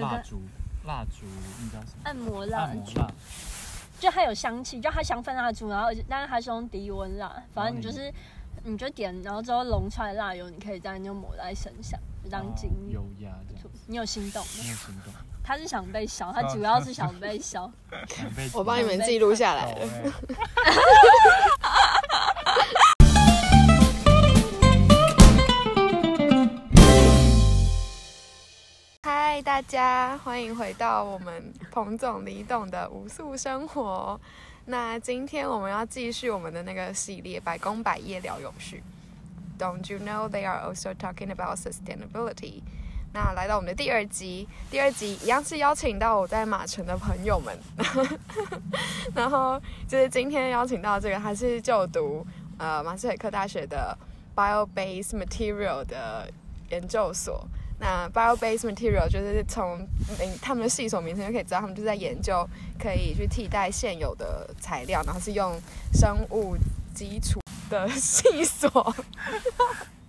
蜡烛，蜡烛你知道什么？按摩蜡烛，按摩，就它有香气，就它香氛蜡烛，然后但是它是用低温蜡，反正你就是你就点，然后之后融出来的蜡油，你可以这样就抹在身上，就当精哦油。油压这样，你有心动吗？没有心动，他是想被削，他主要是想被削。两倍我帮你们记录下来了。大家欢迎回到我们彭总李董的无宿生活。那今天我们要继续我们的那个系列“百工百业聊永续”。Don't you know they are also talking about sustainability？那来到我们的第二集，第二集一样是邀请到我在马城的朋友们，然后就是今天邀请到这个，他是就读呃马斯韦克大学的 Bio-based Material 的研究所。那 Bio-based Material 就是从名他们的系所名称就可以知道，他们就是在研究可以去替代现有的材料，然后是用生物基础的系所。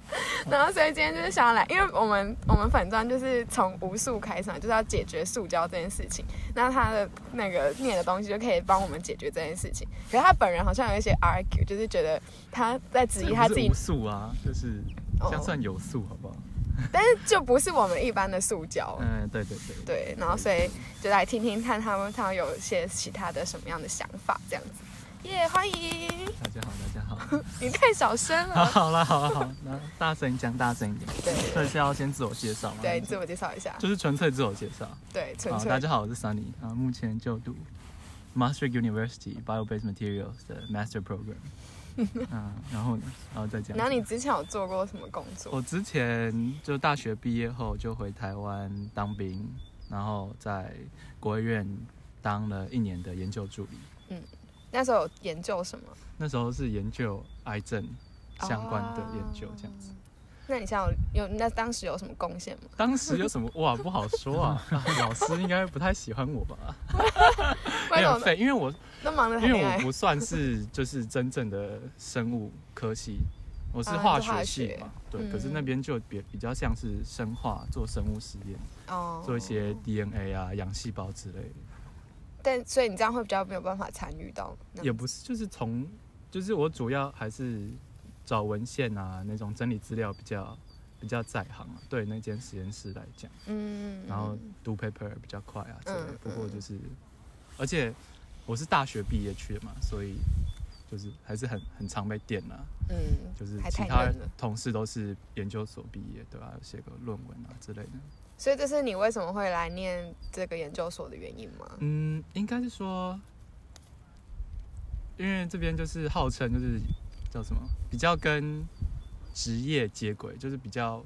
然后，所以今天就是想要来，因为我们我们粉砖就是从无塑开始嘛，就是要解决塑胶这件事情。那他的那个念的东西就可以帮我们解决这件事情。可是他本人好像有一些 argue，就是觉得他在质疑他自己无，塑啊，就是哦这样算有塑，好不好？但是就不是我们一般的塑胶。嗯，对对对。对，然后所以就来听听看他们他们有一些其他的什么样的想法，这样子。耶、欢迎！大家好，大家好。你太小声好，了。好了，好了，好，那大声一讲，大声一点。对所以是要先自我介绍吗？对，自我介绍一下。就是纯粹自我介绍。对，纯，粹。大家好，我是 Sunny 啊，目前就读 Maastricht University Bio-based Materials 的 Master Program。嗯，然后呢，然后再讲。然后你之前有做过什么工作？我之前就大学毕业后就回台湾当兵，然后在国务院当了一年的研究助理。嗯那时候有研究什么？那时候是研究癌症相关的研究，这样子。那你现在有有那当时有什么贡献吗？当时有什么哇？不好说啊，啊 老师应该不太喜欢我吧？没有废，因为我因为我？不算是就是真正的生物科系，我是啊化学系嘛，对。嗯可是那边就比比较像是生化，做生物实验，哦做一些 DNA 啊、养细胞之类的。但所以你这样会比较没有办法参与到。也不是，就是从就是我主要还是找文献啊，那种整理资料比较比较在行啊。对那间实验室来讲，嗯，然后读 paper 比较快啊之类嗯。不过就是，而且我是大学毕业去的嘛，所以就是还是很很常被电啊。嗯，就是其他太嫩了同事都是研究所毕业，对吧、有写个论文啊之类的。所以这是你为什么会来念这个研究所的原因吗？嗯，应该是说，因为这边就是号称就是叫什么，比较跟职业接轨，就是比较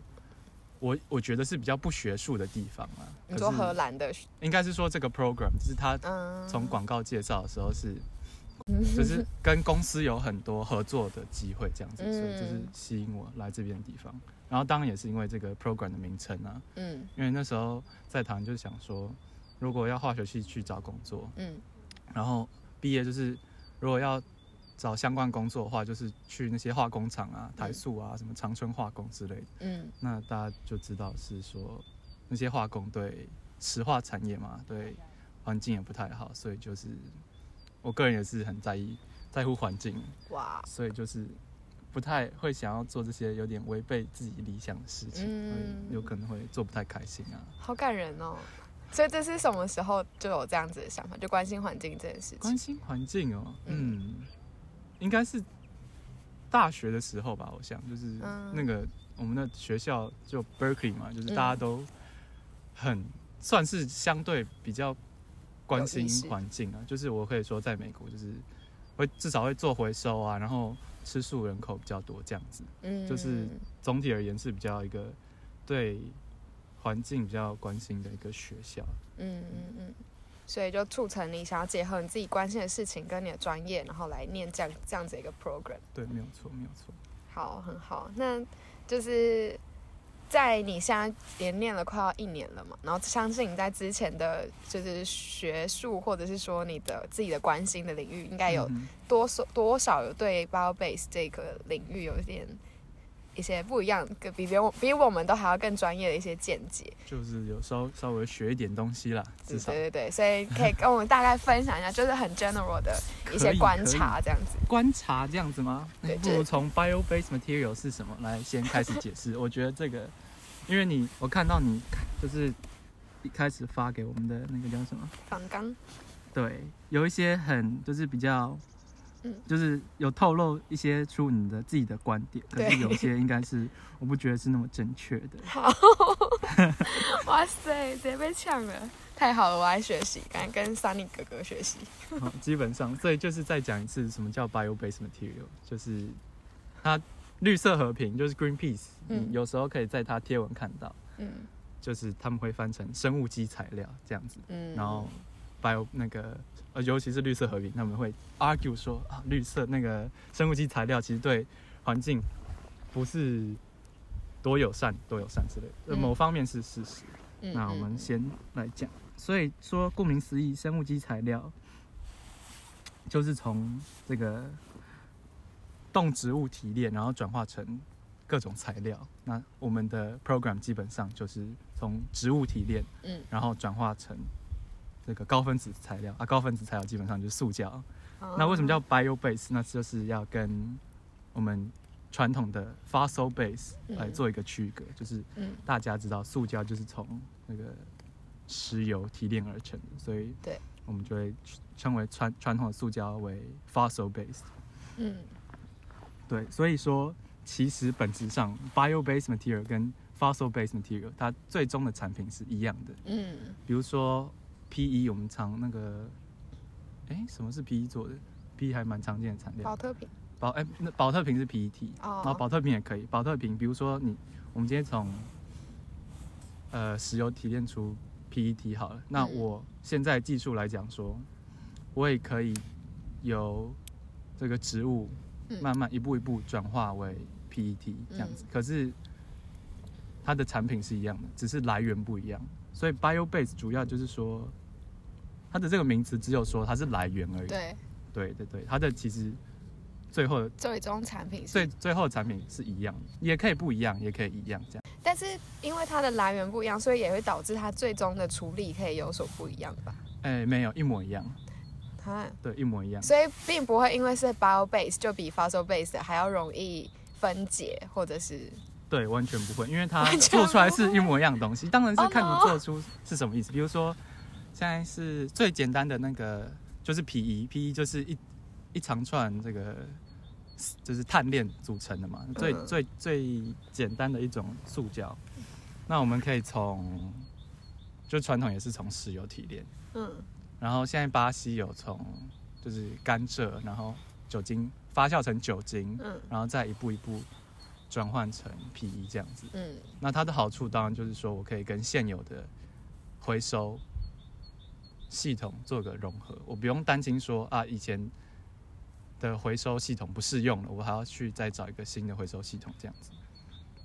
我我觉得是比较不学术的地方啊。荷兰的，应该是说这个 program，就是他嗯，从广告介绍的时候是，就是跟公司有很多合作的机会这样子，嗯所以就是吸引我来这边的地方。然后当然也是因为这个 program 的名称啊，嗯因为那时候在谈就是想说，如果要化学系去找工作，嗯然后毕业就是如果要找相关工作的话，就是去那些化工厂啊、台塑啊、什么长春化工之类的。嗯那大家就知道是说那些化工对石化产业嘛，对环境也不太好，所以就是我个人也是很在意在乎环境，哇，所以就是不太会想要做这些有点违背自己理想的事情，嗯有可能会做不太开心啊。好感人哦。所以这是什么时候就有这样子的想法，就关心环境这件事情？关心环境哦，嗯嗯，应该是大学的时候吧，我想就是嗯。那个我们的学校就 Berkeley 嘛，就是嗯大家都很算是相对比较关心环境啊，就是我可以说在美国就是会至少会做回收啊，然后吃素人口比较多这样子，嗯。就是总体而言是比较一个对环境比较关心的一个学校。嗯嗯嗯，所以就促成你想要结合你自己关心的事情跟你的专业，然后来念这样这样子一个 program。对，没有错，没有错。好，很好。那就是在你现在连念了快要一年了嘛，然后相信你在之前的就是学术或者是说你的自己的关心的领域，应该有多少多少有对 bio base 这个领域有一点一些不一样，跟比别我比我们都还要更专业的一些见解。就是有稍稍微学一点东西啦，至少对对对，所以可以跟我们大概分享一下，就是很 general 的一些观察这样子。观察这样子吗？对不如从 bio based material 是什么来先开始解释。我觉得这个，因为你我看到你就是一开始发给我们的那个叫什么？仿钢，对，有一些很就是比较，嗯就是有透露一些出你的自己的观点，可是有些应该是 我不觉得是那么正确的。好，哇塞，直接被呛了，太好了，我来学习，赶紧跟 Sunny 哥哥学习。好基本上，所以就是再讲一次什么叫 bio based material，就是它绿色和平，就是 Greenpeace，嗯你有时候可以在它贴文看到，嗯就是他们会翻成生物基材料这样子。嗯，然后 bio 那个呃，尤其是绿色和平，他们会 argue 说啊，绿色那个生物基材料其实对环境不是多友善，多友善之类的，某方面是事实。嗯那我们先来讲，所以说顾名思义，生物基材料就是从这个动植物提炼，然后转化成各种材料。那我们的 program 基本上就是从植物提炼，嗯然后转化成这个高分子材料啊，高分子材料基本上就是塑胶。哦那为什么叫 bio base？那就是要跟我们传统的 fossil base 嗯来做一个区隔，就是嗯大家知道塑胶就是从那个石油提炼而成的，所以对我们就会称为传传统的塑胶为 fossil based。嗯对，所以说其实本质上 bio based material 跟 fossil based material 它最终的产品是一样的。嗯比如说 PE，我们常那个，哎，什么是 PE 做的？PE 还蛮常见的产料保。特瓶，保哎，那保特瓶是 PET，、哦然后保特瓶也可以。保特瓶，比如说你，我们今天从呃石油提炼出 PET 好了，那嗯我现在技术来讲说，我也可以由这个植物嗯慢慢一步一步转化为 PET 这样子。可是它的产品是一样的，只是来源不一样。所以 bio base 主要就是说，它的这个名词只有说它是来源而已。对，对对对，它的其实最后最终产品是最最后的产品是一样的，也可以不一样，也可以一样这样。但是因为它的来源不一样，所以也会导致它最终的处理可以有所不一样吧？哎，没有一模一样，啊，对，一模一样。所以并不会因为是 bio base 就比 fossil base 还要容易分解，或者是对，完全不会，因为它做出来是一模一样的东西。当然是看 Oh 你做出是什么意思。比如说，现在是最简单的那个，就是 PE，PE 就是一一长串这个就是碳链组成的嘛，最、嗯最最简单的一种塑胶。那我们可以从，就传统也是从石油提炼。嗯然后现在巴西有从就是甘蔗，然后酒精发酵成酒精，嗯然后再一步一步转换成 PE 这样子。嗯那它的好处当然就是说我可以跟现有的回收系统做个融合，我不用担心说啊以前的回收系统不适用了，我还要去再找一个新的回收系统这样子。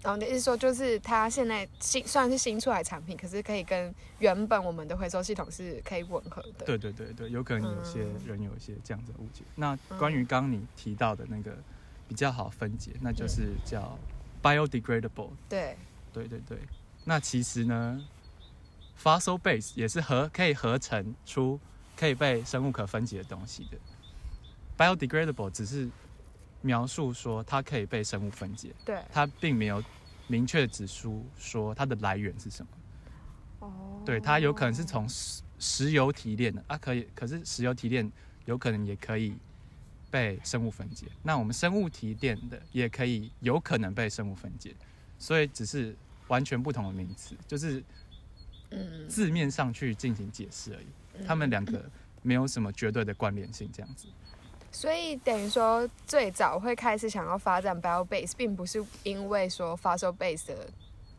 然后你的意思说，就是它现在新虽然是新出来产品，可是可以跟原本我们的回收系统是可以吻合的。对对对对，有可能有些嗯人有一些这样子的误解。那关于刚刚你提到的那个比较好分解，那就是叫 biodegradable。对，对对对，那其实呢，fossil base 也是合可以合成出可以被生物可分解的东西的。biodegradable 只是描述说它可以被生物分解，对，它并没有明确指出说它的来源是什么。哦，对，它有可能是从石石油提炼的啊，可以，可是石油提炼有可能也可以被生物分解。那我们生物提炼的也可以有可能被生物分解，所以只是完全不同的名词，就是嗯，字面上去进行解释而已。他们两个没有什么绝对的关联性，这样子。所以等于说，最早会开始想要发展 bio base，并不是因为说 fossil base 的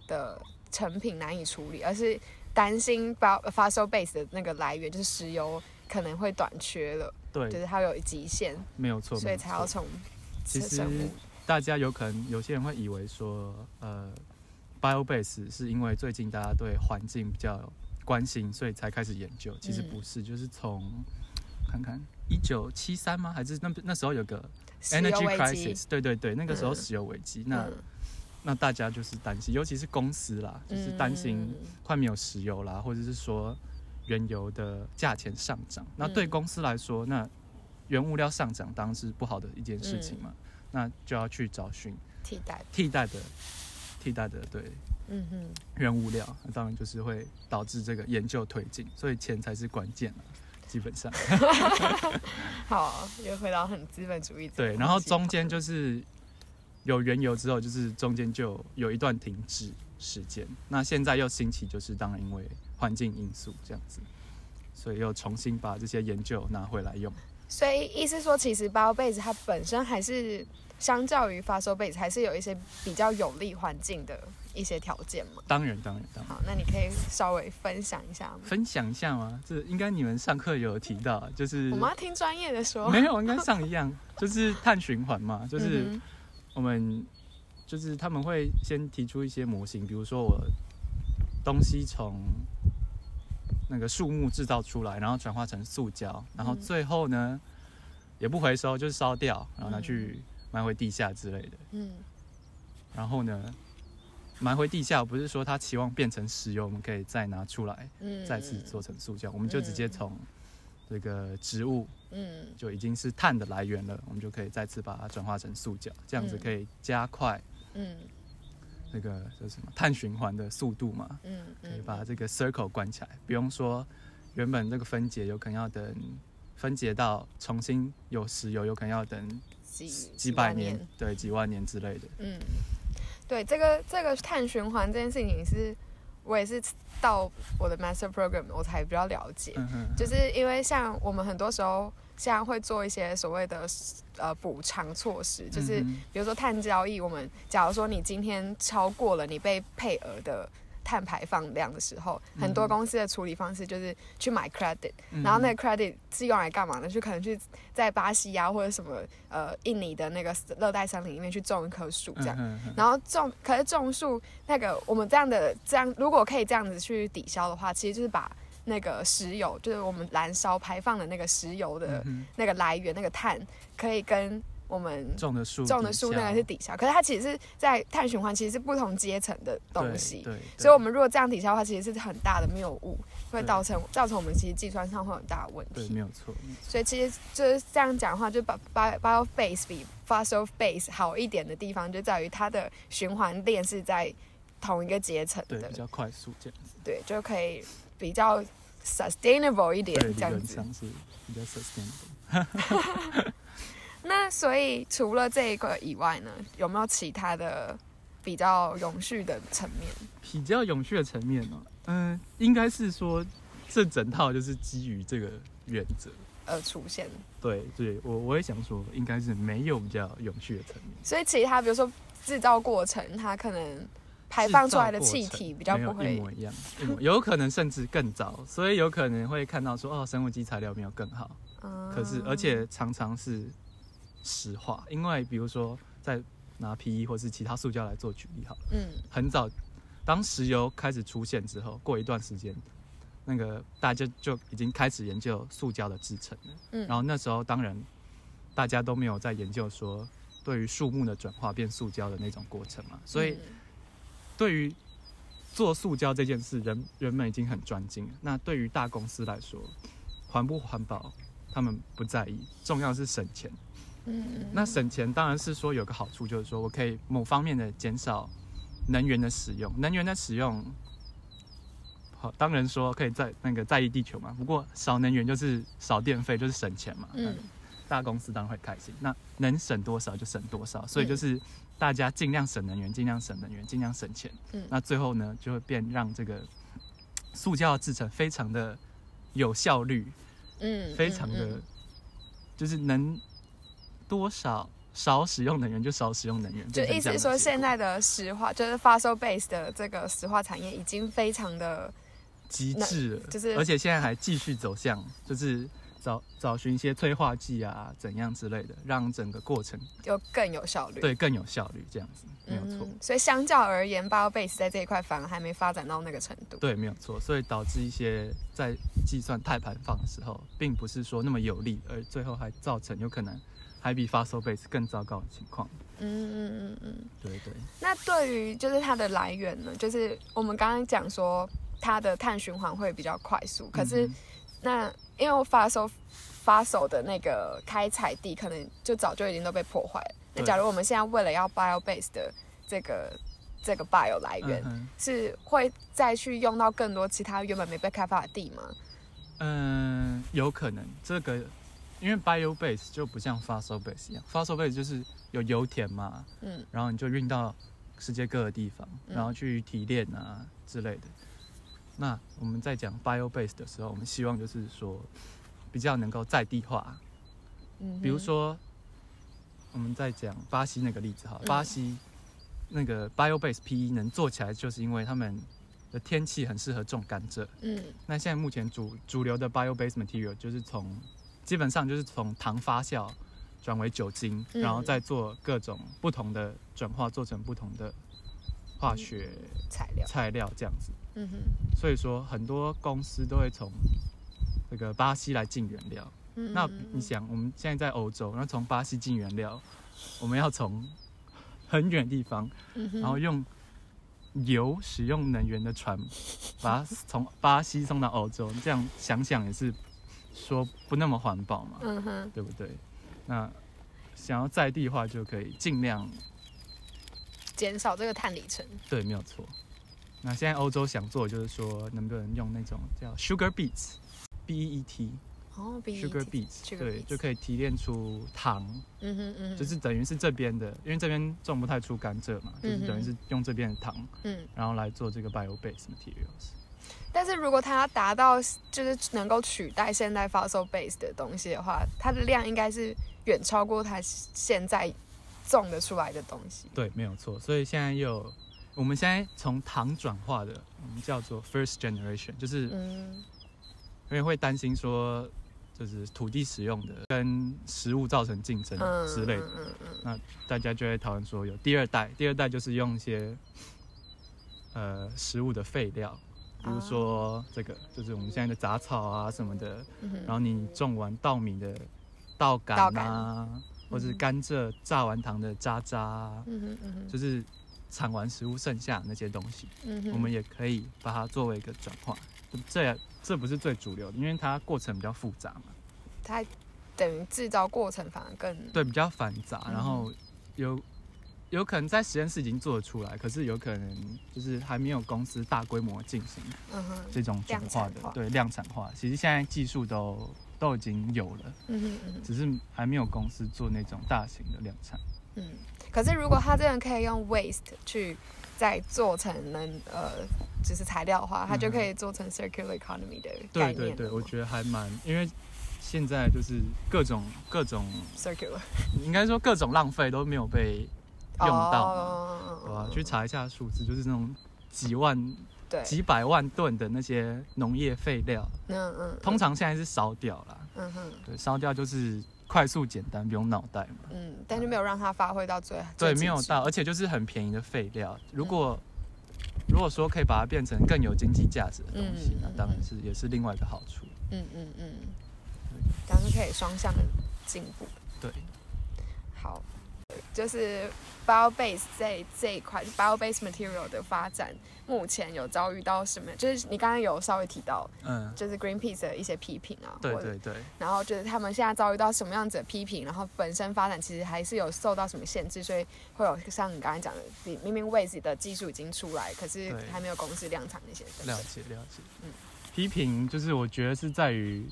的成品难以处理，而是担心 bio fossil base 的那个来源就是石油可能会短缺了，对就，是它有极限，没有错，所以才要从其实大家有可能有些人会以为说，呃，bio base 是因为最近大家对环境比较关心，所以才开始研究。其实嗯不是，就是从看看一九七三吗？还是那那时候有个 energy crisis？对对对，那个时候嗯石油危机。那嗯那大家就是担心，尤其是公司啦，就是担心嗯快没有石油啦，或者是说原油的价钱上涨。那对嗯公司来说，那原物料上涨当然是不好的一件事情嘛，那就要去找寻替代，替代的替代的对嗯哼，原物料，那当然就是会导致这个研究推进，所以钱才是关键啊，基本上 好，又回到很资本主义对。然后中间就是有原油之后，就是中间就有一段停滞时间。那现在又兴起，就是当然因为环境因素这样子，所以又重新把这些研究拿回来用。所以意思说，其实 BioBase 它本身还是相较于 Fossil Base 还是有一些比较有利环境的一些条件嘛。当然，当然，当然。好，那你可以稍微分享一下吗？分享一下吗？这应该你们上课有提到，就是我们要听专业的说。没有，应该上一样，就是碳循环嘛，就是嗯我们就是他们会先提出一些模型，比如说我东西从那个树木制造出来，然后转化成塑胶，然后嗯最后呢也不回收，就是烧掉，然后拿嗯去埋回地下之类的。嗯。然后呢，埋回地下不是说它期望变成石油，我们可以再拿出来，嗯再次做成塑胶，我们就直接从这个植物嗯。就已经是碳的来源了，我们就可以再次把它转化成塑胶，这样子嗯可以加快嗯。那个叫什么碳循环的速度嘛，嗯可以嗯，把这个 circle 关起来，不用说原本这个分解有可能要等分解到重新有石油，有可能要等几几百年，对，几万年之类的。嗯，对，这个这个碳循环这件事情是，我也是到我的 master program 我才比较了解，嗯哼，就是因为像我们很多时候现在会做一些所谓的呃补偿措施，就是嗯比如说碳交易，我们假如说你今天超过了你被配额的。碳排放量的时候，很多嗯公司的处理方式就是去买 credit，、哼然后那个 credit 是用来干嘛呢？就可能去在巴西啊或者什么呃印尼的那个热带森林里面去种一棵树这样。嗯然后种，可是种树那个我们这样的这样，如果可以这样子去抵消的话，其实就是把那个石油，就是我们燃烧排放的那个石油的嗯那个来源，那个碳，可以跟我们种的树，种的树那个是抵消。可是它其实是在碳循环，其实是不同阶层的东西。对，对所以，我们如果这样抵消的话，其实是很大的谬误，会造成造成我们其实计算上会有很大的问题。没有错，没有错所以其实就是这样讲的话，就把 bio bio base 比 fossil base 好一点的地方，就在于它的循环链是在同一个阶层对，的比，较快速这样子，对，就可以比较 sustainable 一点这样子。是比较 sustainable。那所以除了这一个以外呢，有没有其他的比较永续的层面？比较永续的层面呢、嗯，应该是说这整套就是基于这个原则。而出现，对，对我我也想说，应该是没有比较永续的层面。所以其他比如说制造过程，它可能排放出来的气体比较不会一模一样，一模有可能甚至更早，所以有可能会看到说哦，生物基材料没有更好，嗯可是而且常常是石化，因为比如说在拿 PE 或是其他塑胶来做举例好了，嗯很早当石油开始出现之后，过一段时间。那个大家就已经开始研究塑胶的制成了，嗯然后那时候当然大家都没有在研究说对于树木的转化变塑胶的那种过程嘛，所以嗯对于做塑胶这件事，人人们已经很专精了。那对于大公司来说，环不环保，他们不在意，重要是省钱。嗯那省钱当然是说有个好处，就是说我可以某方面的减少能源的使用，能源的使用。好，当然说可以在那个在意地球嘛，不过少能源就是少电费，就是省钱嘛。嗯大公司当然会开心。那能省多少就省多少，所以嗯就是大家尽量省能源，尽量省能源，尽量省钱。嗯那最后呢，就会变让这个塑胶的制成非常的有效率，嗯非常的、嗯就是能多少少使用能源就少使用能源。就意思是说，现在的石化就是 fossil base 的这个石化产业已经非常的极致了，就是而且现在还继续走向就是。找找寻一些催化剂啊，怎样之类的，让整个过程就更有效率。对更有效率，这样子没有错。嗯，所以相较而言，bio base 在这一块反而还没发展到那个程度。对，没有错，所以导致一些在计算碳排放的时候，并不是说那么有利，而最后还造成有可能还比 fossil base 更糟糕的情况。嗯嗯嗯嗯。对对，那对于就是它的来源呢，就是我们刚刚讲说它的碳循环会比较快速，可是嗯那因为发收发手的那个开采地可能就早就已经都被破坏了。那假如我们现在为了要 bio base 的这个这个 bio 来源，嗯是会再去用到更多其他原本没被开发的地吗？嗯，有可能这个，因为 bio base 就不像 fossil base 一样，fossil base 就是有油田嘛，嗯然后你就运到世界各个地方，嗯然后去提炼啊之类的。那我们在讲 bio base 的时候，我们希望就是说比较能够在地化，嗯，比如说我们在讲巴西那个例子哈，嗯巴西那个 bio base PE 能做起来，就是因为他们的天气很适合种甘蔗。嗯那现在目前主主流的 bio based material 就是从基本上就是从糖发酵转为酒精，嗯。然后再做各种不同的转化，做成不同的化学材料，材料这样子。嗯哼，所以说很多公司都会从这个巴西来进原料。嗯那嗯你想，我们现在在欧洲，然后从巴西进原料，我们要从很远的地方，嗯然后用油使用能源的船，把它从巴西送到欧洲，这样想想也是说不那么环保嘛，嗯哼，对不对？那想要在地化就可以尽量减少这个碳里程。对，没有错。那现在欧洲想做的就是说，能不能用那种叫 sugar beets，B E E T 哦 sugar beets，Sugar 对，beets 就可以提炼出糖，嗯哼嗯哼，就是等于是这边的，因为这边种不太出甘蔗嘛，就是等于是用这边的糖，嗯。然后来做这个 bio based materials。但是如果它要达到就是能够取代现在 fossil base 的东西的话，它的量应该是远超过它现在种的出来的东西。对，没有错。所以现在又有，我们现在从糖转化的，我们叫做 first generation，就是嗯因为会担心说，就是土地使用的跟食物造成竞争嗯之类的，嗯嗯嗯大家就会讨论说有第二代，第二代就是用一些呃食物的废料，比如说这个就是我们现在的杂草啊什么的，嗯然后你种完稻米的稻稻杆。杆啊，或是甘蔗榨完糖的渣渣啊，嗯哼嗯哼。就是产完食物剩下的那些东西，嗯哼，我们也可以把它作为一个转化。这也这不是最主流的，因为它过程比较复杂嘛，它等于制造过程反而更对，比较繁杂，嗯然后有有可能在实验室已经做得出来，可是有可能就是还没有公司大规模进行这种转化的量产化，对量产化。其实现在技术都都已经有了，嗯哼嗯哼只是还没有公司做那种大型的量产。嗯。可是如果他真的可以用 waste 去再做成能呃就是材料的话，它就可以做成 circular economy 的概念。对对对，我觉得还蛮，因为现在就是各种各种，circular 应该说各种浪费都没有被用到嘛，哦对吧？去查一下数字，就是那种几万、对，几百万吨的那些农业废料，嗯嗯，通常现在是烧掉了。嗯哼对，烧掉就是快速简单，不用脑袋嘛。嗯，但是没有让它发挥到最对，最极致没有到，而且就是很便宜的废料。如果、如果说可以把它变成更有经济价值的东西，嗯那当然是也是另外一个好处。嗯嗯嗯，但是可以双向的进步。对，好，就是 bio base 这这一块 bio base material 的发展，目前有遭遇到什么？就是你刚刚有稍微提到，嗯，就是 Greenpeace 的一些批评啊，对对对。然后就是他们现在遭遇到什么样子的批评，然后本身发展其实还是有受到什么限制，所以会有像你刚才讲的，你明明 Waze 的技术已经出来，可是还没有公司量产那些等了。解了解。嗯批评就是我觉得是在于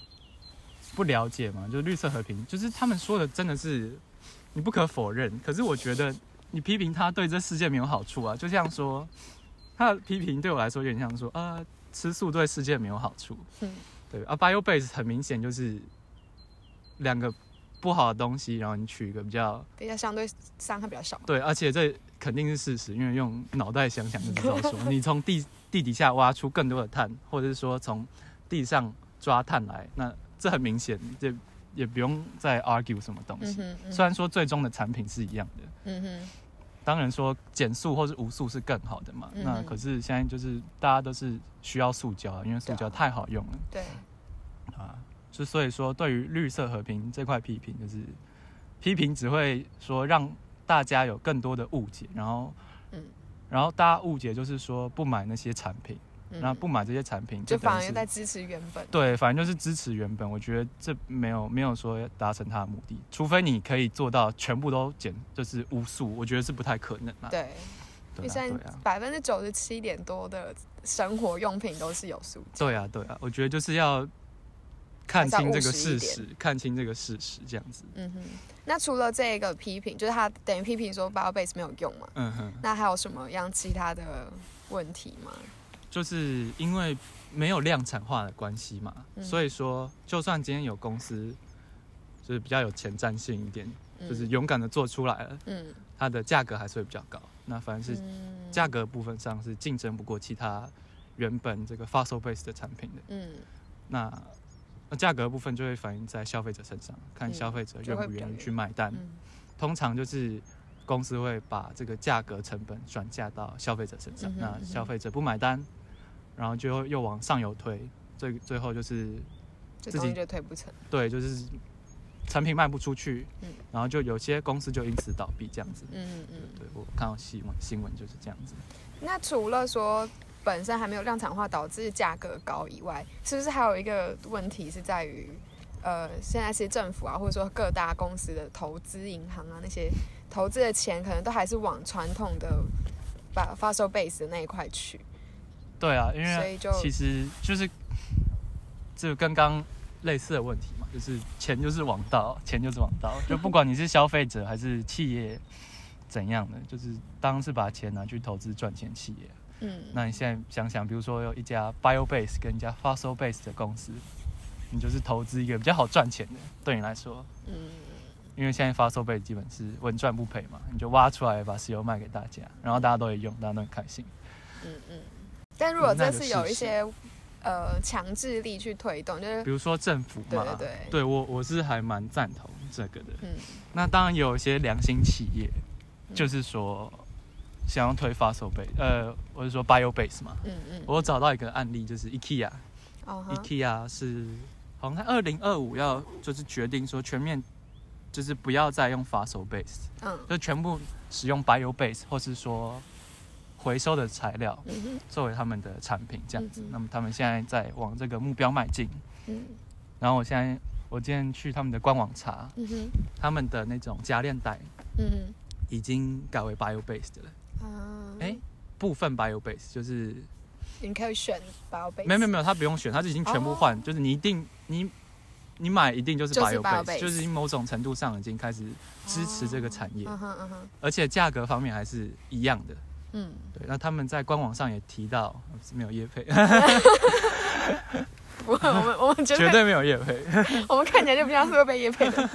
不了解嘛，就是绿色和平，就是他们说的真的是你不可否认，可是我觉得你批评他对这世界没有好处啊，就像说他的批评对我来说有点像说啊、吃素对世界没有好处，嗯对啊，bio base 很明显就是两个不好的东西，然后你取一个比较比较相对伤害比较少。对，而且这肯定是事实，因为用脑袋想想就知道 说，你从地地底下挖出更多的碳，或者是说从地上抓碳来，那这很明显，这也不用再 argue 什么东西。嗯，嗯虽然说最终的产品是一样的，嗯哼，当然说减速或是无速是更好的嘛。嗯那可是现在就是大家都是需要塑胶啊，因为塑胶太好用了对，啊。就所以说，对于绿色和平这块批评，就是批评只会说让大家有更多的误解，然后，嗯然后大家误解就是说不买那些产品，嗯然后不买这些产品就反而在支持原本。对，反正就是支持原本。我觉得这没有没有说达成他的目的，除非你可以做到全部都减，就是无数，我觉得是不太可能啦。对，因对啊，为现在对啊，百分之九十七点多的生活用品都是有塑胶。对啊，对啊，我觉得就是要看清这个事实，看清这个事实，这样子。嗯哼，那除了这个批评，就是他等于批评说 bio base 没有用嘛？嗯哼，那还有什么样其他的问题吗？就是因为没有量产化的关系嘛，嗯。所以说就算今天有公司就是比较有前瞻性一点，嗯。就是勇敢的做出来了，嗯。它的价格还是会比较高。那反正是嗯。价格部分上是竞争不过其他原本这个 fossil base 的产品的。嗯。那那价格部分就会反映在消费者身上，看嗯消费者愿不愿意去买单。嗯。通常就是公司会把这个价格成本转嫁到消费者身上，那消费者不买单，然后就又往上游推，最最后就是自己就推不成。对，就是产品卖不出去，嗯然后就有些公司就因此倒闭这样子。嗯嗯嗯。对我看到新闻新闻就是这样子。那除了说本身还没有量产化导致价格高以外，是不是还有一个问题是在于，呃，现在是政府啊，或者说各大公司的投资银行啊，那些投资的钱可能都还是往传统的把 fossil base 的那一块去。对啊，因为其实就是这跟刚类似的问题嘛，就是钱就是王道，钱就是王道，就不管你是消费者还是企业怎样的，就是当是把钱拿去投资赚钱企业。嗯，那你现在想想，比如说有一家 bio base 跟一家 fossil base 的公司，你就是投资一个比较好赚钱的，对你来说，嗯因为现在 fossil base 基本是稳赚不赔嘛，你就挖出来把石油卖给大家，然后大家都会用，大家都很开心。嗯嗯。但如果这那个是有一些呃强制力去推动，就是比如说政府嘛，对对对。我我是还蛮赞同这个的。嗯。那当然有一些良心企业，嗯。就是说想要推 fossil base，呃，我是说 bio base 嘛。嗯嗯，我找到一个案例，就是 IKEA，IKEA、哦哈。IKEA 是好像在二零二五要就是决定说全面就是不要再用 fossil base，嗯。就全部使用 bio base 或是说回收的材料嗯哼。作为他们的产品这样子那么他们现在在往这个目标迈进。嗯。然后我现在我今天去他们的官网查，嗯哼。他们的那种夹链袋嗯哼。已经改为 bio based 了。啊，哎、部分 bio based 就是你可以选 bio base，没有没有没有，他不用选，他已经全部换，就是你一定你你买一定就是就是 bio base，base 就是某种程度上已经开始支持这个产业，嗯哼嗯哼。而且价格方面还是一样的。嗯，对，那他们在官网上也提到没有业配，不会，我们我们绝对没有业配。我们看起来就不像是会被叶配的，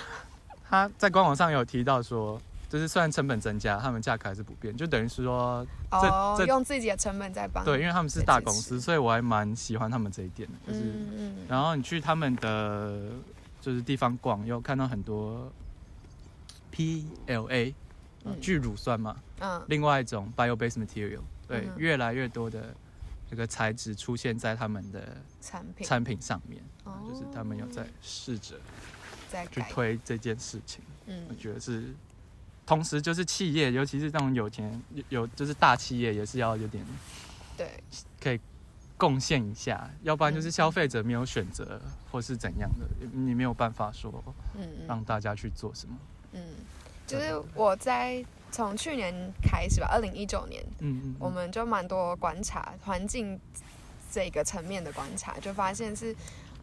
他在官网上有提到说，就是虽然成本增加，他们价格还是不变，就等于是说哦，这用自己的成本在帮，对，因为他们是大公司，所以我还蛮喜欢他们这一点的。就是，嗯嗯然后你去他们的就是地方逛，有看到很多 PLA 聚乳酸嘛，嗯。另外一种 bio-based material，对，嗯越来越多的这个材质出现在他们的产品。产品上面，哦。就是他们有在试着在，去推这件事情。嗯。我嗯觉得是，同时就是企业，尤其是这种有钱有有就是大企业，也是要有点对，可以贡献一下，要不然就是嗯。消费者没有选择或是怎样的，你没有办法说嗯嗯。让大家去做什么。嗯，就是我在从去年开始吧，二零一九年，嗯嗯，我们就蛮多观察环境这个层面的观察，就发现是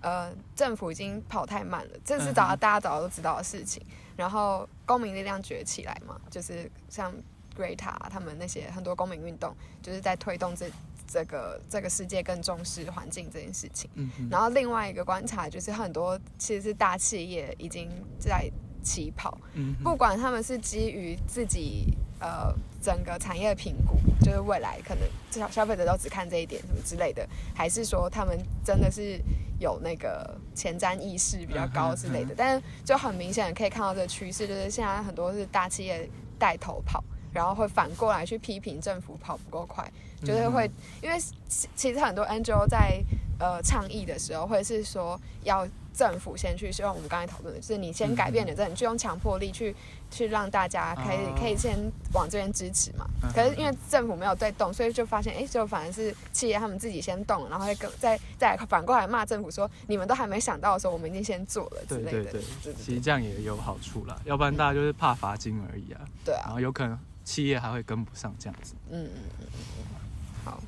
呃政府已经跑太慢了，这是早嗯大家早都知道的事情。然后公民力量崛起来嘛，就是像 Greta 他们那些很多公民运动，就是在推动这这个这个世界更重视环境这件事情。嗯嗯然后另外一个观察就是很多其实是大企业已经在起跑，嗯不管他们是基于自己呃整个产业的评估，就是未来可能至少消费者都只看这一点什么之类的，还是说他们真的是有那个前瞻意识比较高之类的，但是就很明显可以看到这个趋势，就是现在很多是大企业带头跑。然后会反过来去批评政府跑不够快，就是会，因为其其实很多 NGO 在呃倡议的时候，或者是说要政府先去，希望我们刚才讨论的，就是你先改变你的政，你就用强迫力去去让大家可以、哦可以先往这边支持嘛。嗯可是因为政府没有在动，所以就发现，哎，就反而是企业他们自己先动，然后再跟再再反过来骂政府说，你们都还没想到的时候，我们已经先做了之类的。对对对，对其实这样也有好处啦，要不然大家就是怕罚金而已啊，对啊然，后有可能企业还会跟不上这样子。嗯嗯嗯嗯，好，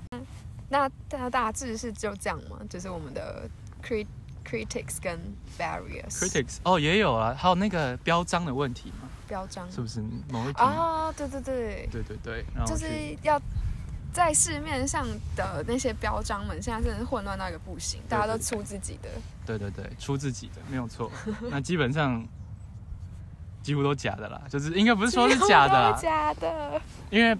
那大大致是就这样吗？就是我们的 crit critics 跟 barriers Critics 哦也有啊，还有那个标章的问题嘛，标章是不是某一题？哦，对对对，对对对，然后就是要在市面上的那些标章们，现在真的是混乱到一个不行，大家都出自己的。对对对，出自己的没有错。那基本上几乎都假的啦，就是应该不是说是假的假的。因为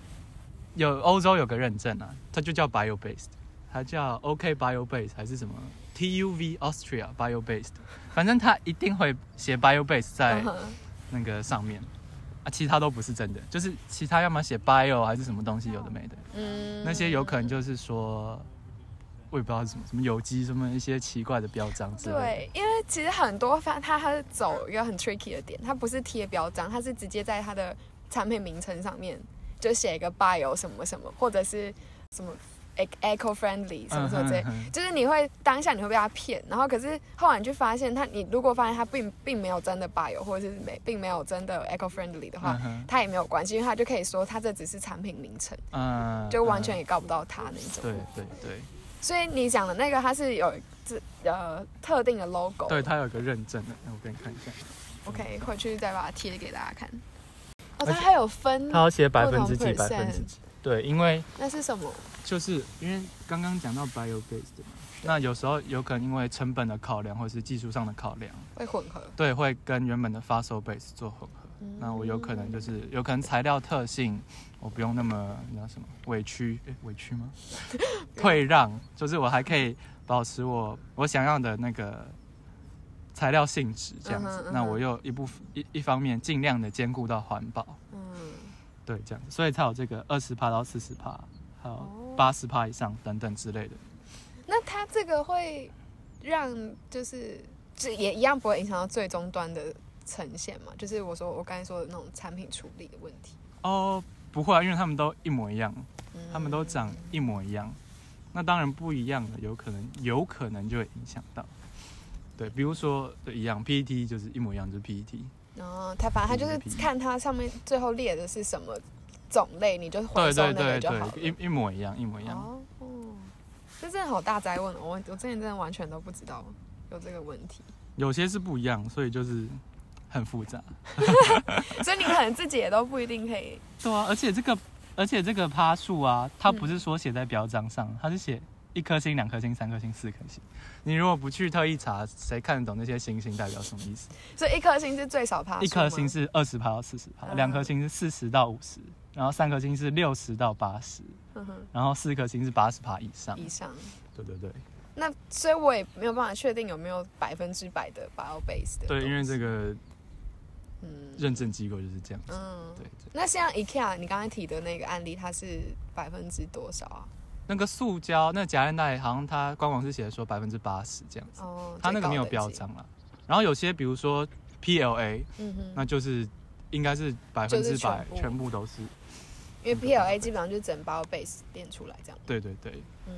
有欧洲有个认证啊，它就叫 bio based，它叫 OK bio based 还是什么 TUV Austria bio based，反正他一定会写 bio based 在那个上面。啊，其他都不是真的，就是其他要么写 bio 还是什么东西有的没的，嗯那些有可能就是说，我也不知道是什么什么有机什么一些奇怪的标章之类的。对，因为其实很多它它它是走一个很 tricky 的点，它不是贴标章，它是直接在它的产品名称上面就写一个 bio 什么什么，或者是什么 eco friendly 什么什么之类。就是你会当下你会被他骗，然后可是后来你就发现他，你如果发现他并并没有真的 bio 或者是没并没有真的 eco friendly 的话嗯，他也没有关系，因为他就可以说他这只是产品名称，嗯，就完全嗯也告不到他那种。对对对所以你讲的那个，它是有这呃特定的 logo。对，它有个认证的，那我给你看一下，OK，回去再把它贴给大家看。哦，它还有分，它要写百不同分之几，百分之几。对，因为那是什么？就是因为刚刚讲到 bio based 嘛，那有时候有可能因为成本的考量或是技术上的考量，会混合。对，会跟原本的 fossil base 做混合。嗯那我有可能就是有可能材料特性，我不用那么那叫什么委屈，诶委屈吗？退让，就是我还可以保持我我想要的那个材料性质这样子。嗯哼嗯哼那我又一部一一方面尽量的兼顾到环保，嗯，对，这样子，所以才有这个二十帕到四十帕，还有哦八十帕以上等等之类的。那它这个会让就是这也一样不会影响到最终端的呈现嘛？就是我说我刚才说的那种产品处理的问题。哦，不会啊，因为他们都一模一样，嗯他们都长一模一样。那当然不一样的，有可能有可能就会影响到。对，比如说对一样，PET 就是一模一样，就是 E PET。然后它反正他就是看它上面最后列的是什么种类，你就回对收那个就好了。对，一一模一样，一模一样。哦，哦这真的好大灾问哦！我我之前真的完全都不知道有这个问题，有些是不一样，所以就是很复杂。所以你可能自己也都不一定可以。对啊，而且这个而且这个趴数啊，它不是说写在表章上，它是写一颗星、两颗星、三颗星、四颗星。你如果不去特意查，谁看得懂那些星星代表什么意思？所以一颗星是最少趴，一颗星是二十趴到四十趴，嗯两颗星是四十到五十，然后三颗星是六十到八十，嗯然后四颗星是八十趴以上。以上。对对对那所以我也没有办法确定有没有百分之百的 bio base 的。对，因为这个嗯认证机构就是这样子。嗯，对对，那像 IKEA 你刚才提的那个案例，它是百分之多少啊？那个塑胶那夹链袋好像它官网是写说百分之八十这样子，哦，它那个没有。标章了。然后有些比如说 PLA，嗯哼，那就是应该是百分之百全部都是。因为 PLA 基本上就是整包 base 练出来这样。对对对，嗯，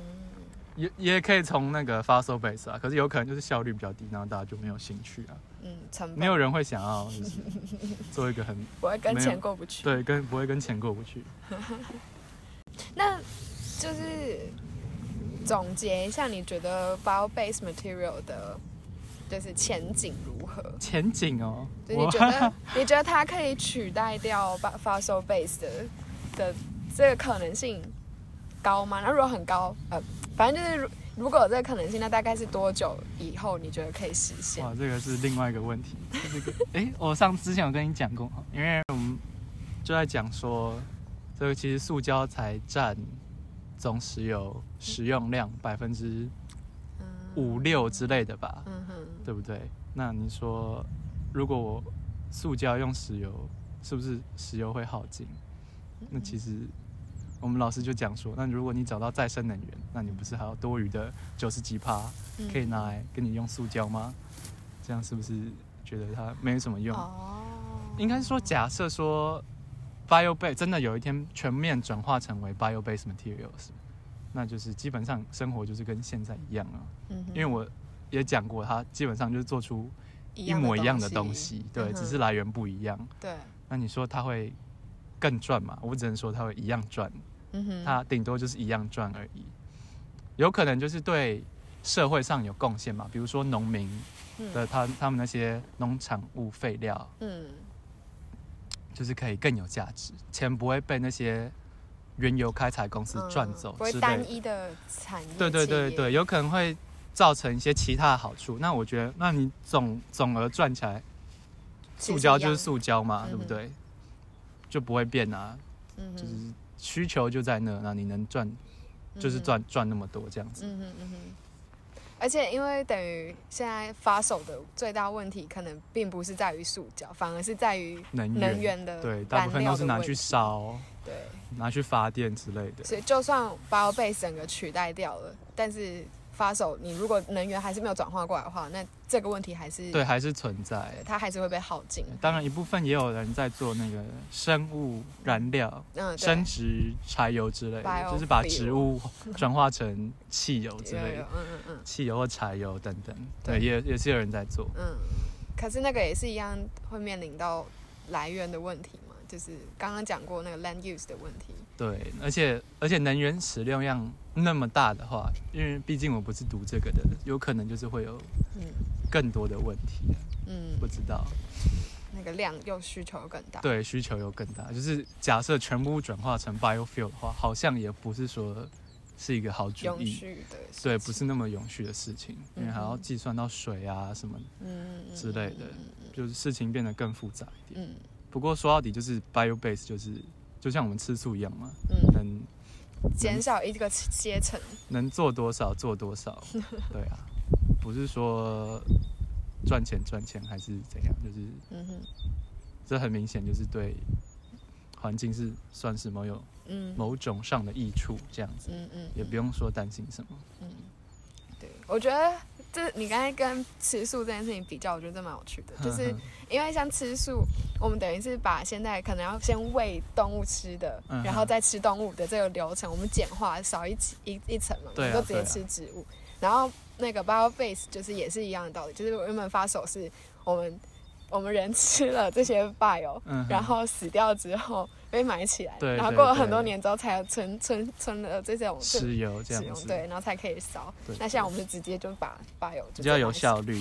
也也可以从那个 fossil base 啊，可是有可能就是效率比较低，然后大家就没有兴趣啊，嗯，没有人会想要就是 做一个很不会跟钱过不去。对跟不会跟钱过不去。那就是总结一下，你觉得 bio base material 的，就是前景如何？前景哦，就你觉得你觉得它可以取代掉 fossil base 的的这个可能性高吗？那如果很高，呃，反正就是如如果有这个可能性，那大概是多久以后你觉得可以实现？哇，这个是另外一个问题。这个，哎、我上之前有跟你讲过，因为我们就在讲说，这个其实塑胶才占总石油使用量百分之嗯五六之类的吧，嗯哼，对不对？那你说，如果我塑胶用石油，是不是石油会耗尽？那其实我们老师就讲说，那如果你找到再生能源，那你不是还有多余的九十几趴嗯可以拿来跟你用塑胶吗？这样是不是觉得它没什么用？哦，应该是说，假设说 bio base 真的有一天全面转化成为 bio base materials，那就是基本上生活就是跟现在一样啊。嗯因为我也讲过，它基本上就是做出一模一样的东西，对，嗯只是来源不一样。对，那你说它会更赚嘛？我只能说它会一样赚，嗯哼，它顶多就是一样赚而已。有可能就是对社会上有贡献嘛，比如说农民的他他们那些农产物废料，嗯就是可以更有价值，钱不会被那些原油开采公司嗯赚走不会。单一的产业，对对对对，，有可能会造成一些其他的好处。那我觉得，那你总总额赚起来，塑胶就是，塑胶嘛，对不对？就不会变啊，嗯就是需求就在那，那你能赚就是赚赚那么多这样子。嗯哼嗯哼。而且，因为等于现在发手的最大问题，可能并不是在于塑胶，反而是在于能源的对，大部分都是拿去烧、对，拿去发电之类的。所以就算 bio base 整个取代掉了，但是发手你如果能源还是没有转化过来的话，那这个问题还是对，还是存在，。它还是会被耗尽。当然，一部分也有人在做那个生物燃料、嗯，生殖柴油之类的就是把植物转化成汽油之有类的，嗯嗯嗯汽油或柴油等等。对对，也也是有人在做。嗯。可是那个也是一样会面临到来源的问题嘛，就是刚刚讲过那个 land use 的问题。对，而且而且能源使用量那么大的话，因为毕竟我不是读这个的，有可能就是会有嗯更多的问题。嗯不，知道，那个量又需求又更大。对，需求又更大。就是假设全部转化成 biofuel 的话，好像也不是说是一个好主意。永续的事对，不是那么永续的事情，因为还要计算到水啊什么，之类的嗯就是事情变得更复杂一点。嗯不过说到底，就是 bio base，就是就像我们吃素一样嘛，嗯能嗯，减少一个阶层。能做多少做多少，对啊，不是说赚钱赚钱还是怎样，就是嗯哼。这很明显就是对环境是算是某有嗯。某种上的益处，这样子嗯嗯，也不用说担心什么。嗯，对，我觉得这你刚才跟吃素这件事情比较，我觉得这蛮有趣的，就是因为像吃素，我们等于是把现在可能要先喂动物吃的，嗯。然后再吃动物的这个流程，我们简化少一起一一层嘛，我们就直接吃植物。然后那个 bio base 就是也是一样的道理，就是我原本发手是我们我们人吃了这些 bio，、嗯然后死掉之后被埋起来，对对然后过了很多年之后才有存存存了这种石油这样子，对，然后才可以烧对。那像我们是直接就把 bio 就比较有效率，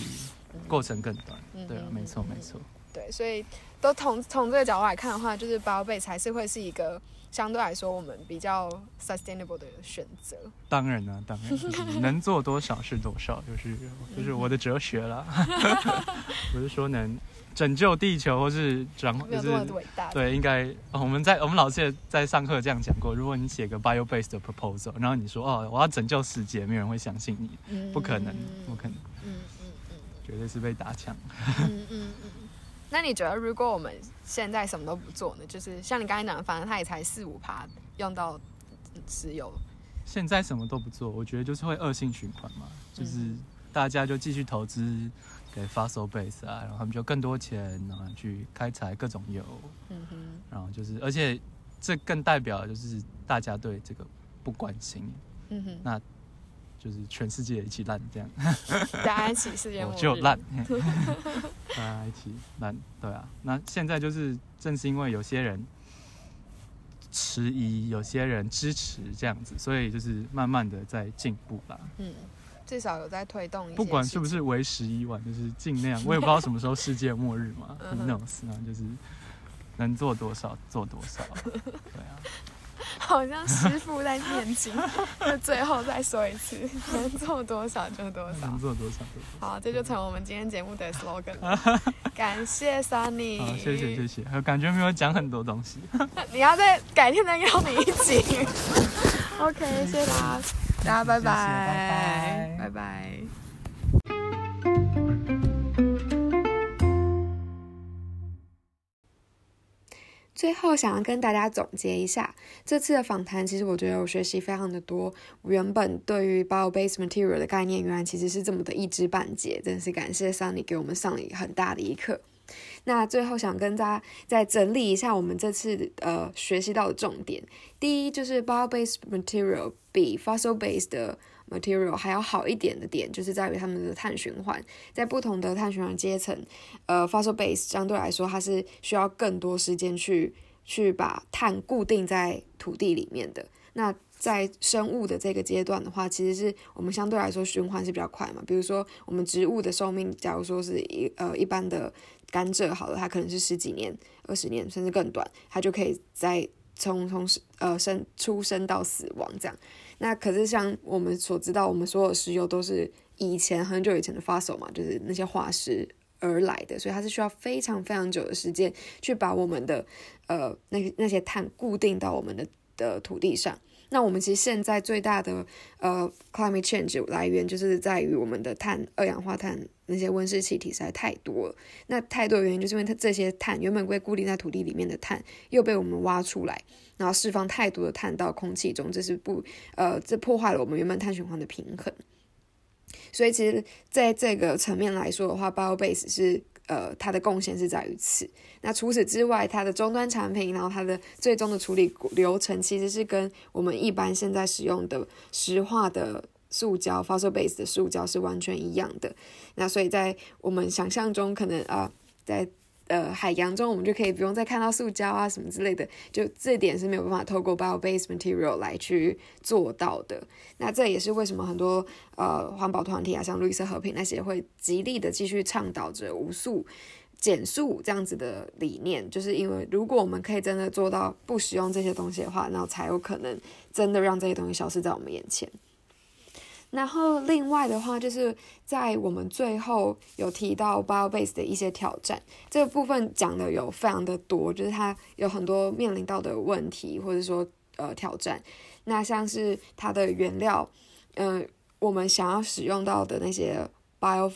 嗯过程更短。对啊，嗯嗯没错嗯没错。对，所以都从从这个角度来看的话，就是 bio base 还是会是一个相对来说我们比较 sustainable 的选择。当然呢，当然就是能做多少是多少，就是就是我的哲学啦。不是说能拯救地球或是转，没有就是这么伟大。对，应该、哦我们在我们老师也在上课这样讲过，如果你写个 bio based 的 proposal，然后你说哦我要拯救世界，没有人会相信你，嗯，不可能，不可能，嗯嗯嗯绝对是被打枪。嗯嗯嗯。那你觉得，如果我们现在什么都不做呢？就是像你刚才讲的，反正它也才四五趴用到嗯石油，现在什么都不做，我觉得就是会恶性循环嘛，就是嗯大家就继续投资给 fossil base 啊，然后他们就更多钱，然后去开采各种油，嗯哼，然后就是，而且这更代表就是大家对这个不关心，嗯哼，那就是全世界一起烂这样，大家一起世界末日。我就烂，大家一起烂，对啊。那现在就是正是因为有些人迟疑，有些人支持这样子，所以就是慢慢的在进步啦。嗯，至少有在推动不管是不是为时已晚，就是尽量，我也不知道什么时候世界末日嘛嗯哼，who knows，然后就是能做多少做多少，对啊。好像师傅在念经，就最后再说一次，能做多少就多少能。做多少就多好，这就成我们今天节目的 slogan 了。感谢 Sunny，好，谢谢谢谢，我感觉没有讲很多东西。你要再改天再邀你一集。OK，谢谢大家，大家拜拜拜拜。最后想要跟大家总结一下这次的访谈，其实我觉得我学习非常的多。原本对于 bio-based material 的概念，原来其实是这么的一知半解，真是感谢 Sunny 给我们上了很大的一课。那最后想跟大家再整理一下我们这次呃学习到的重点。第一就是 bio-based material 比 fossil-based 的 material 还要好一点的点，就是在于它们的碳循环，在不同的碳循环阶层，呃，fossil-based 相对来说它是需要更多时间去去把碳固定在土地里面的。那在生物的这个阶段的话，其实是我们相对来说循环是比较快嘛。比如说我们植物的寿命，假如说是一呃一般的甘蔗好了，它可能是十几年、二十年甚至更短，它就可以在从从呃生出生到死亡这样。那可是像我们所知道，我们所有石油都是以前很久以前的 fossil 嘛，就是那些化石而来的，所以它是需要非常非常久的时间去把我们的呃那那些碳固定到我们的的土地上。那我们其实现在最大的呃 climate change 来源就是在于我们的碳二氧化碳那些温室气体实在太多了。那太多的原因就是因为它这些碳原本被固定在土地里面的碳又被我们挖出来，然后释放太多的碳到空气中，这是不呃这破坏了我们原本碳循环的平衡。所以其实在这个层面来说的话，bio base 是。呃，它的贡献是在于此。那除此之外，它的终端产品，然后它的最终的处理流程，其实是跟我们一般现在使用的石化的塑胶 （fossil base） 的塑胶是完全一样的。那所以在我们想象中，可能啊，在呃，海洋中我们就可以不用再看到塑胶啊什么之类的，就这点是没有办法透过 bio-based material 来去做到的。那这也是为什么很多呃环保团体啊，像绿色和平那些会极力的继续倡导着无塑减塑这样子的理念，就是因为如果我们可以真的做到不使用这些东西的话，那才有可能真的让这些东西消失在我们眼前。然后另外的话，就是在我们最后有提到 bio base 的一些挑战，这个部分讲的有非常的多，就是它有很多面临到的问题，或者说呃挑战。那像是它的原料，嗯，我们想要使用到的那些 bio。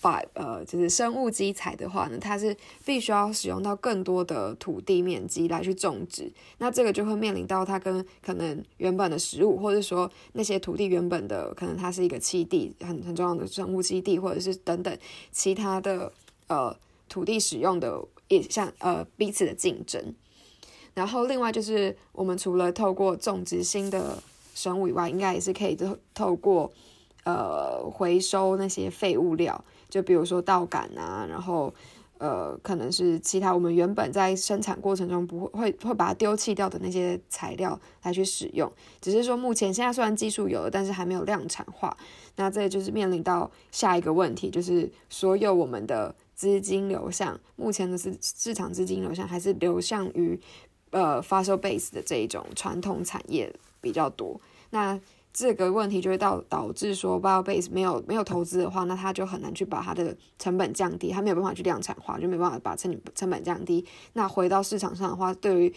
把呃，就是生物基材的话呢，它是必须要使用到更多的土地面积来去种植，那这个就会面临到它跟可能原本的食物，或者说那些土地原本的可能它是一个栖地，很很重要的生物基地，或者是等等其他的呃土地使用的也像呃彼此的竞争。然后另外就是我们除了透过种植新的生物以外，应该也是可以透透过呃回收那些废物料。就比如说稻杆啊，然后呃，可能是其他我们原本在生产过程中不会会会把它丢弃掉的那些材料来去使用。只是说目前现在虽然技术有了，但是还没有量产化。那这就是面临到下一个问题，就是所有我们的资金流向，目前的市市场资金流向还是流向于呃 fossil base 的这一种传统产业比较多。那这个问题就会导导致说，bio base 没有没有投资的话，那他就很难去把它的成本降低，他没有办法去量产化，就没办法把成成本降低。那回到市场上的话，对于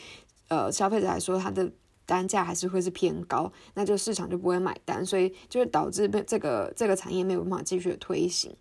呃消费者来说，它的单价还是会是偏高，那就市场就不会买单，所以就会导致被这个这个产业没有办法继续推行。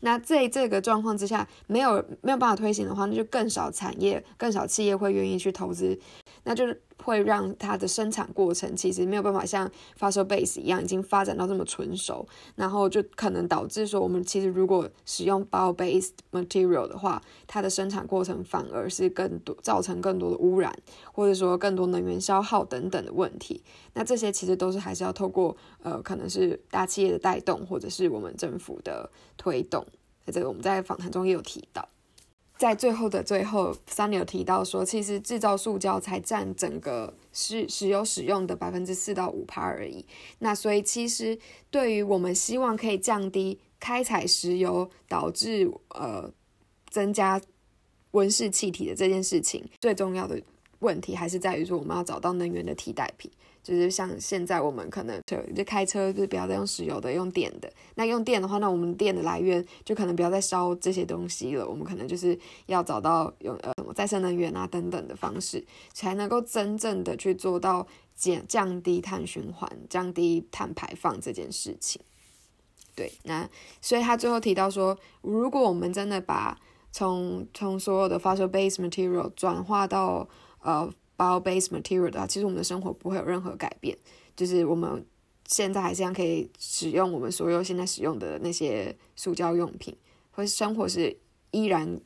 那在这个状况之下，没有没有办法推行的话，那就更少产业、更少企业会愿意去投资，那就是会让它的生产过程其实没有办法像 fossil base 一样已经发展到这么纯熟，然后就可能导致说，我们其实如果使用 bio based material 的话，它的生产过程反而是更多造成更多的污染，或者说更多能源消耗等等的问题。那这些其实都是还是要透过呃，可能是大企业的带动，或者是我们政府的推动。在这个我们在访谈中也有提到。在最后的最后，Sunny 有提到说，其实制造塑胶才占整个石石油使用的百分之四到五帕而已。那所以其实对于我们希望可以降低开采石油导致呃增加温室气体的这件事情，最重要的问题还是在于说，我们要找到能源的替代品。就是像现在我们可能就就开车，就不要再用石油的，用电的。那用电的话，那我们电的来源就可能不要再烧这些东西了。我们可能就是要找到用呃什么再生能源啊等等的方式，才能够真正的去做到减降低碳循环、降低碳排放这件事情。对，那所以他最后提到说，如果我们真的把从从所有的 fossil based material 转化到呃 bio based material 的话，其实我们的生活不会有任何改变，就是我们现在还是一样可以使用我们所有现在使用的那些塑胶用品，或是生活是依然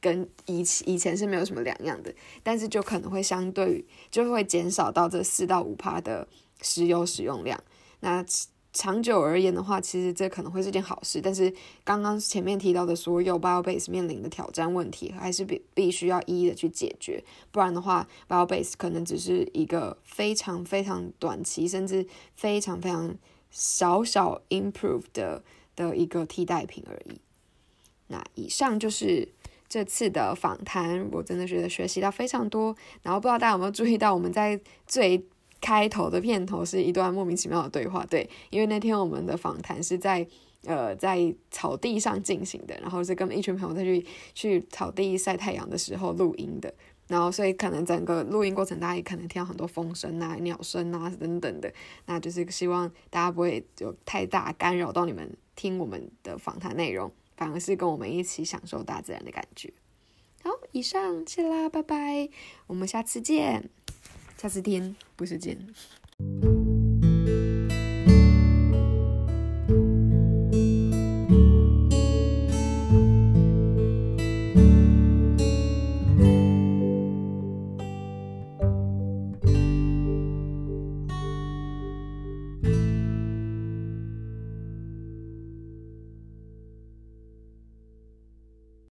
跟以以前是没有什么两样的，但是就可能会相对于就会减少到这四到五帕的石油使用量。那长久而言的话，其实这可能会是件好事。但是刚刚前面提到的所有 bio base 面临的挑战问题，还是必必须要一一的去解决。不然的话，bio base 可能只是一个非常非常短期，甚至非常非常小小 improve 的的一个替代品而已。那以上就是这次的访谈，我真的觉得学习到非常多。然后不知道大家有没有注意到，我们在最开头的片头是一段莫名其妙的对话，对，因为那天我们的访谈是在呃在草地上进行的，然后是跟一群朋友在去去草地晒太阳的时候录音的，然后所以可能整个录音过程大家也可能听到很多风声啊、鸟声啊等等的，那就是希望大家不会有太大干扰到你们听我们的访谈内容，反而是跟我们一起享受大自然的感觉。好，以上谢啦，拜拜，我们下次见。下次见，不是见。